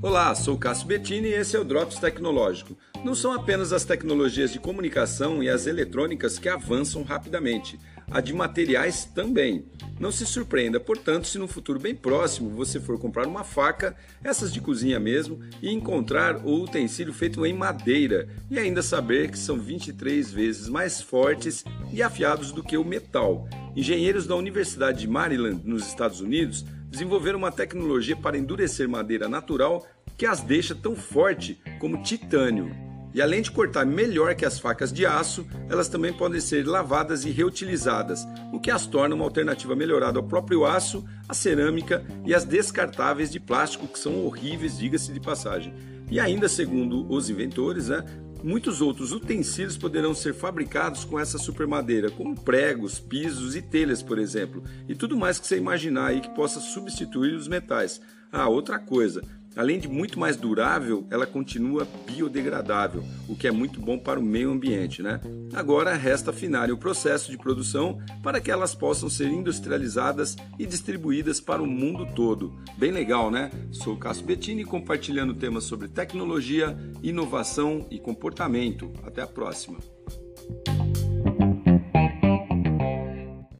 Olá, sou Cássio Bettini e esse é o Drops Tecnológico. Não são apenas as tecnologias de comunicação e as eletrônicas que avançam rapidamente, a de materiais também. Não se surpreenda, portanto, se no futuro bem próximo você for comprar uma faca, essas de cozinha mesmo, e encontrar o utensílio feito em madeira e ainda saber que são 23 vezes mais fortes e afiados do que o metal. Engenheiros da Universidade de Maryland, nos Estados Unidos, desenvolveram uma tecnologia para endurecer madeira natural que as deixa tão forte como titânio. E além de cortar melhor que as facas de aço, elas também podem ser lavadas e reutilizadas, o que as torna uma alternativa melhorada ao próprio aço, à cerâmica e às descartáveis de plástico, que são horríveis, diga-se de passagem. E ainda, segundo os inventores, né, Muitos outros utensílios poderão ser fabricados com essa supermadeira, como pregos, pisos e telhas, por exemplo, e tudo mais que você imaginar aí que possa substituir os metais. Ah, outra coisa, Além de muito mais durável, ela continua biodegradável, o que é muito bom para o meio ambiente, né? Agora resta afinar o processo de produção para que elas possam ser industrializadas e distribuídas para o mundo todo. Bem legal, né? Sou Cássio Bettini compartilhando temas sobre tecnologia, inovação e comportamento. Até a próxima.